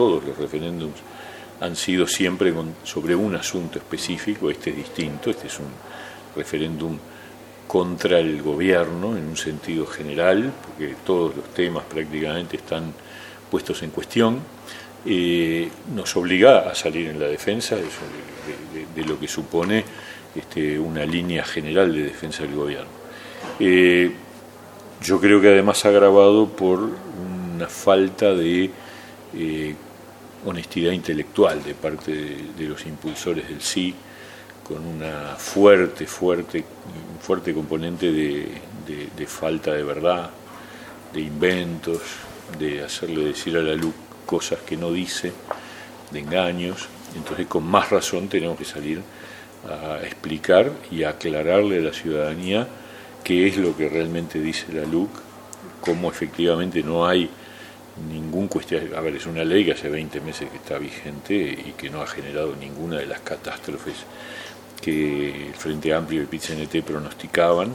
todos los referéndums han sido siempre sobre un asunto específico, este es distinto, este es un referéndum contra el gobierno en un sentido general, porque todos los temas prácticamente están puestos en cuestión, eh, nos obliga a salir en la defensa de, lo que supone este, una línea general de defensa del gobierno. Eh, yo creo que además agravado por una falta de eh, honestidad intelectual de parte de, los impulsores del sí, con una fuerte, fuerte, fuerte componente de, falta de verdad, de inventos, de hacerle decir a la luz cosas que no dice, de engaños. Entonces, con más razón tenemos que salir a explicar y aclararle a la ciudadanía qué es lo que realmente dice la LUC, cómo efectivamente no hay ningún cuestión. A ver, es una ley que hace 20 meses que está vigente y que no ha generado ninguna de las catástrofes que el Frente Amplio y el pronosticaban.